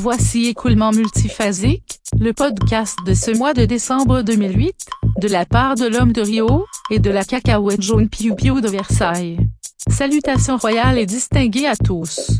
Voici Écoulement multiphasique, le podcast de ce mois de décembre 2008, de la part de l'homme de Rio, et de la cacahuète jaune Piu Piu de Versailles. Salutations royales et distinguées à tous.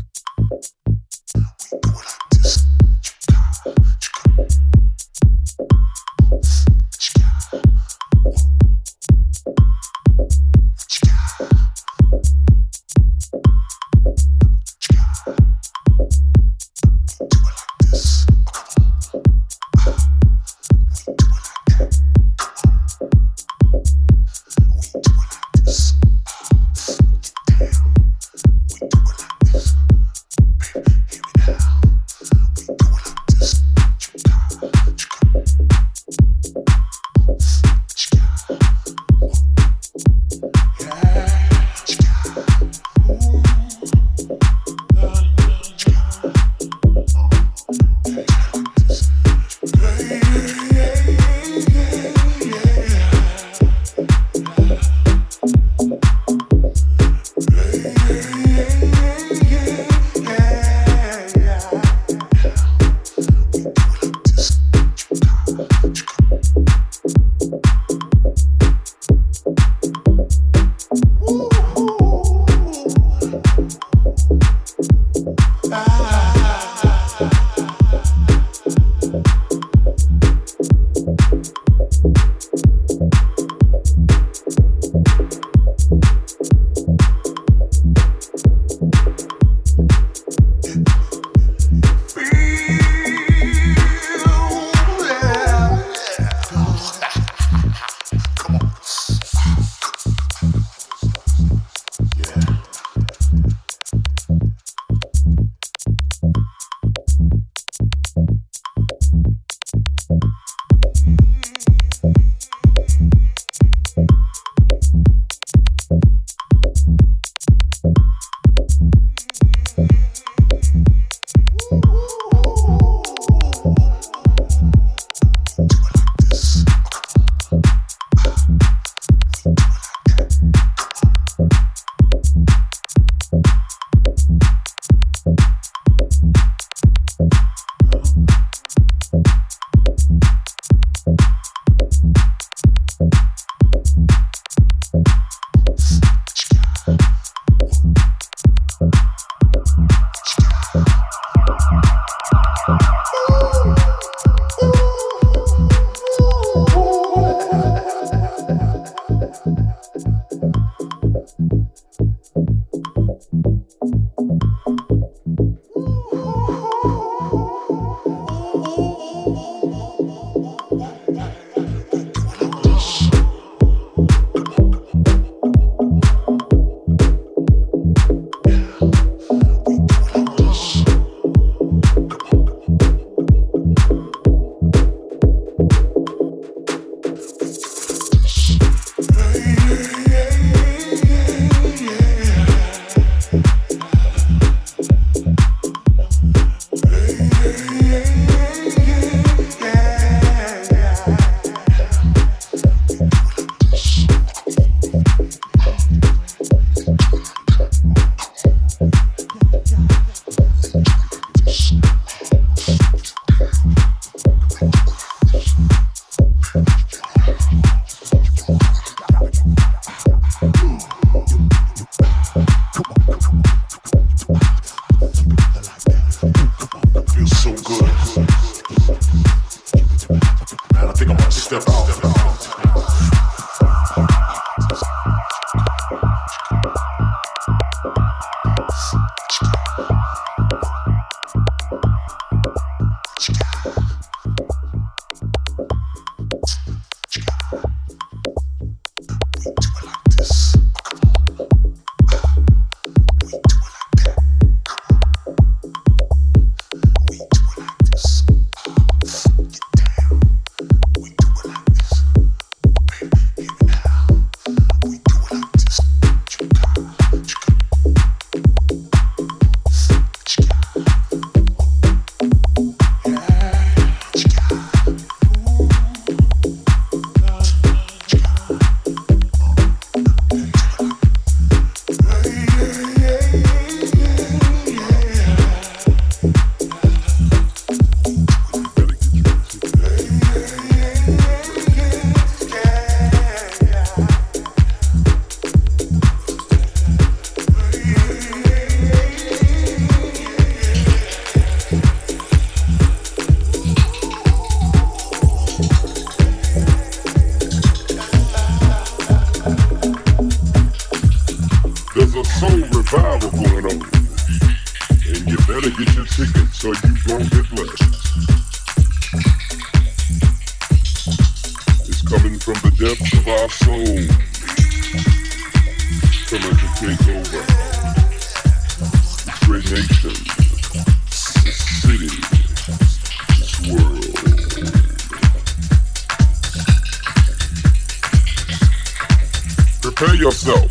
Prepare yourself.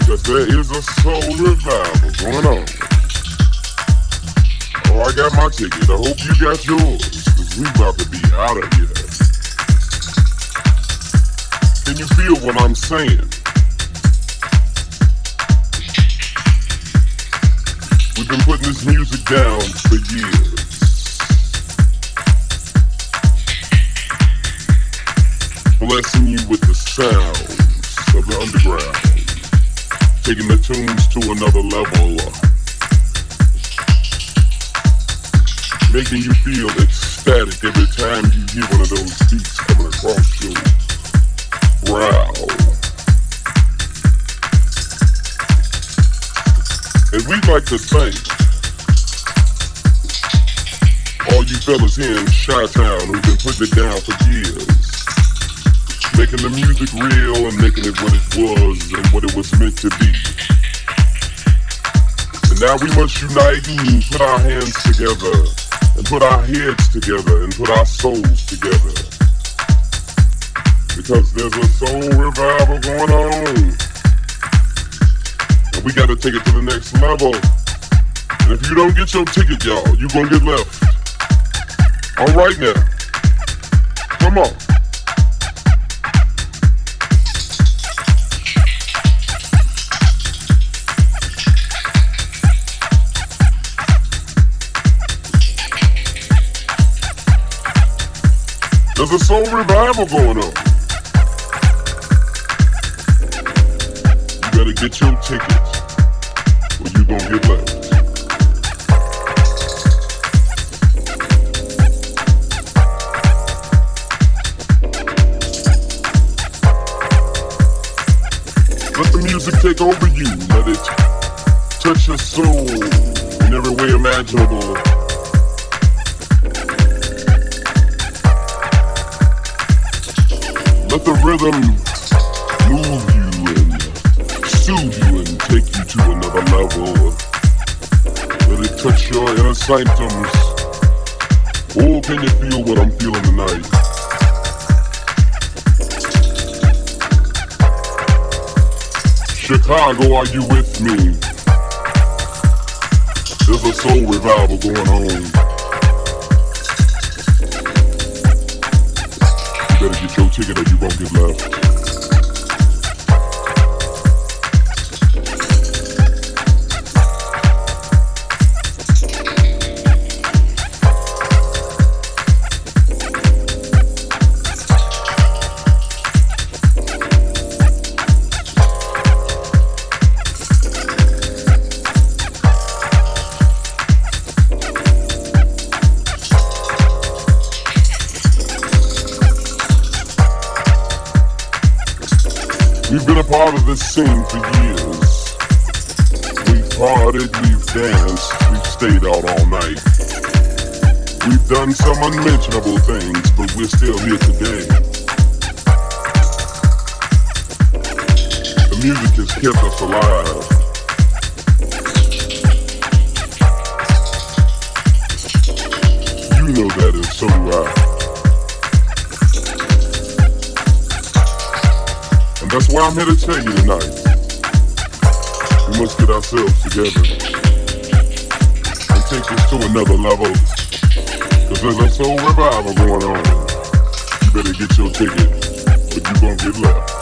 Because there is a soul revival going on. Oh, I got my ticket. I hope you got yours. Cause we about to be out of here. Can you feel what I'm saying? We've been putting this music down for years. Blessing you with the sounds of the underground. Taking the tunes to another level. Making you feel ecstatic every time you hear one of those beats coming across your brow. And we'd like to thank all you fellas here in Chi-Town who've been putting it down for years making the music real and making it what it was and what it was meant to be. And now we must unite and put our hands together and put our heads together and put our souls together. Because there's a soul revival going on. And we gotta take it to the next level. And if you don't get your ticket, y'all, you're gonna get left. Alright now. Come on. There's a soul revival going on. Get your tickets or you gonna get left. Let the music take over you. Let it touch your soul in every way imaginable. Let the rhythm move soothe you and take you to another level. Let it touch your inner sanctums. Oh, can you feel what I'm feeling tonight? Chicago, are you with me? There's a soul revival going on. You better get your ticket or you won't get left. Scene for years. We've partied, we've danced, we've stayed out all night. We've done some unmentionable things, but we're still here today. The music has kept us alive. You know that, and so do that's why I'm here to tell you tonight. We must get ourselves together and take this to another level. Cause there's a soul revival going on. You better get your ticket or you gonna get left.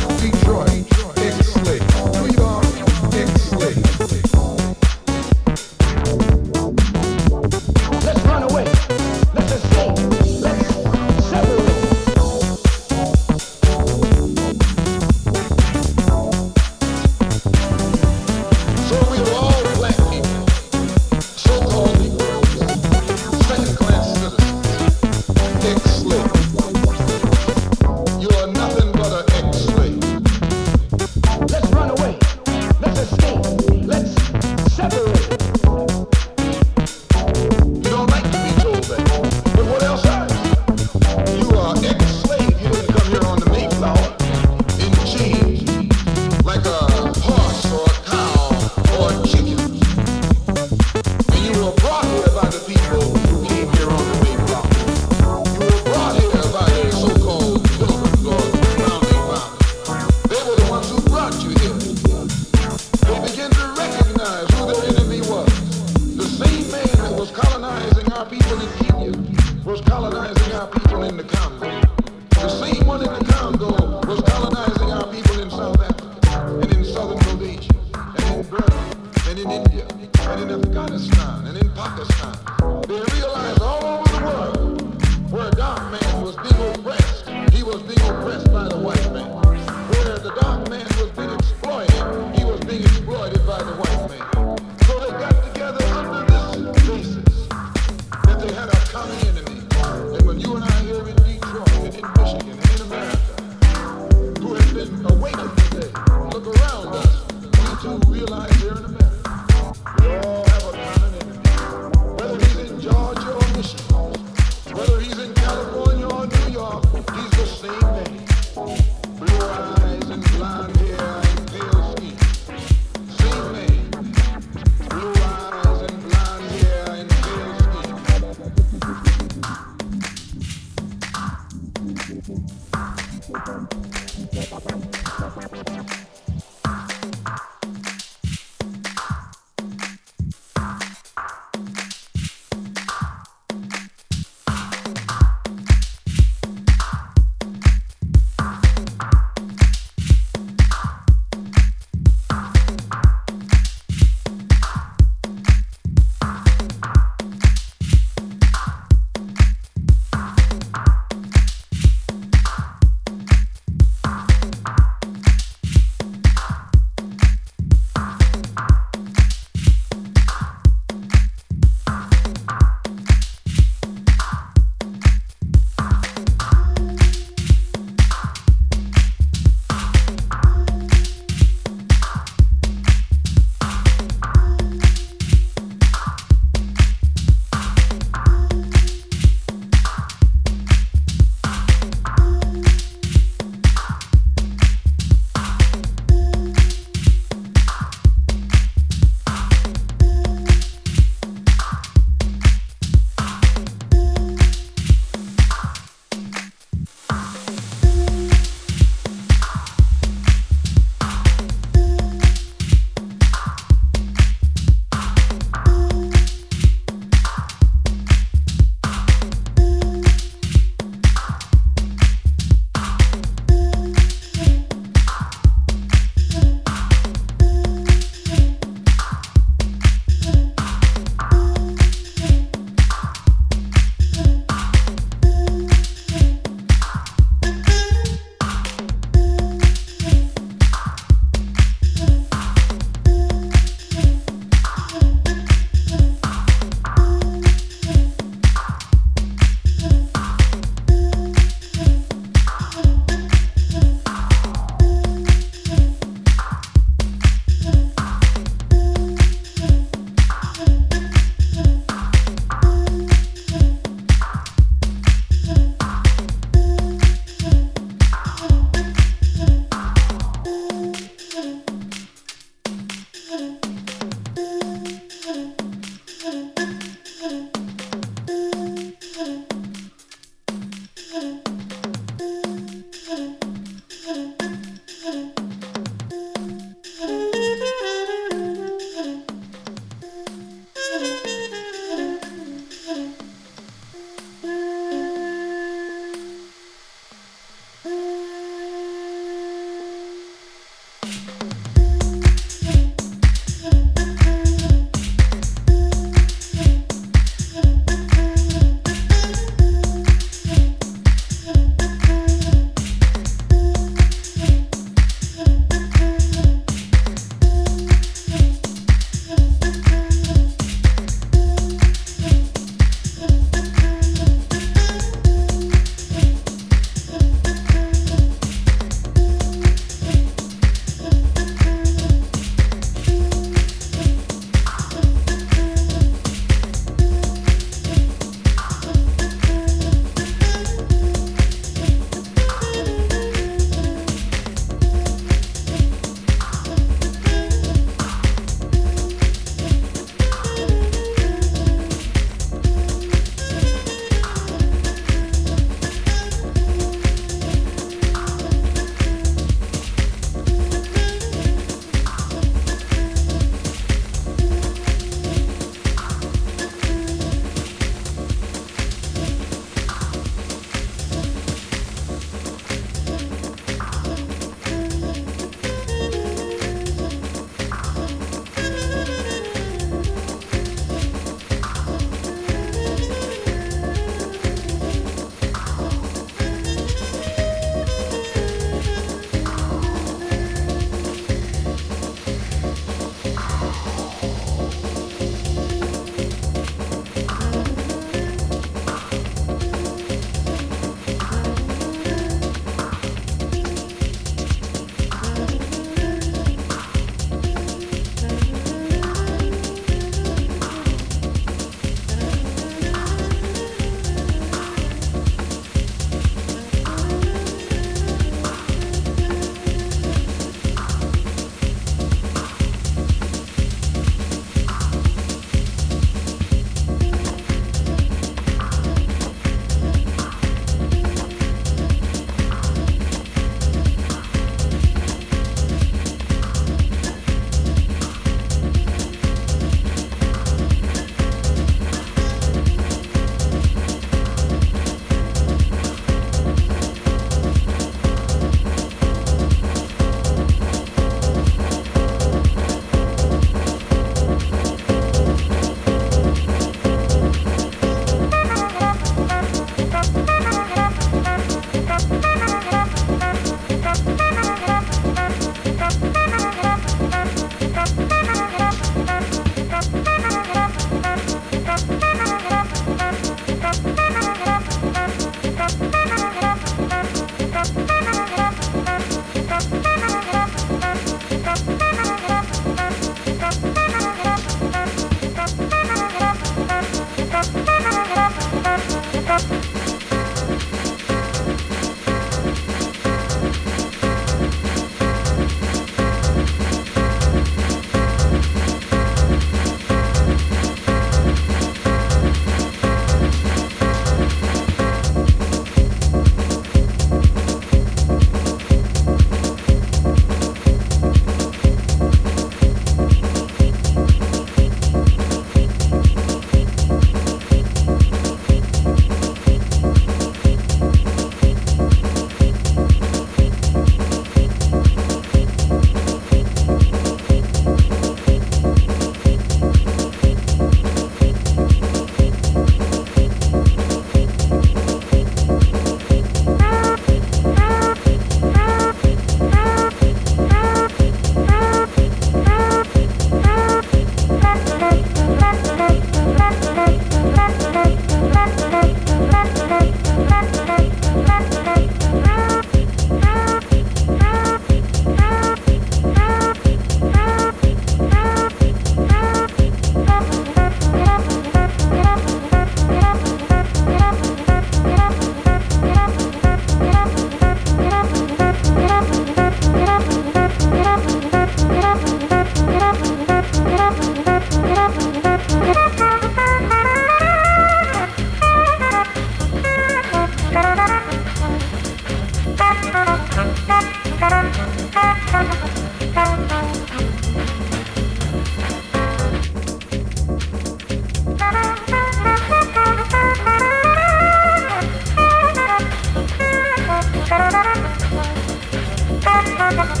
いただき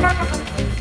ます。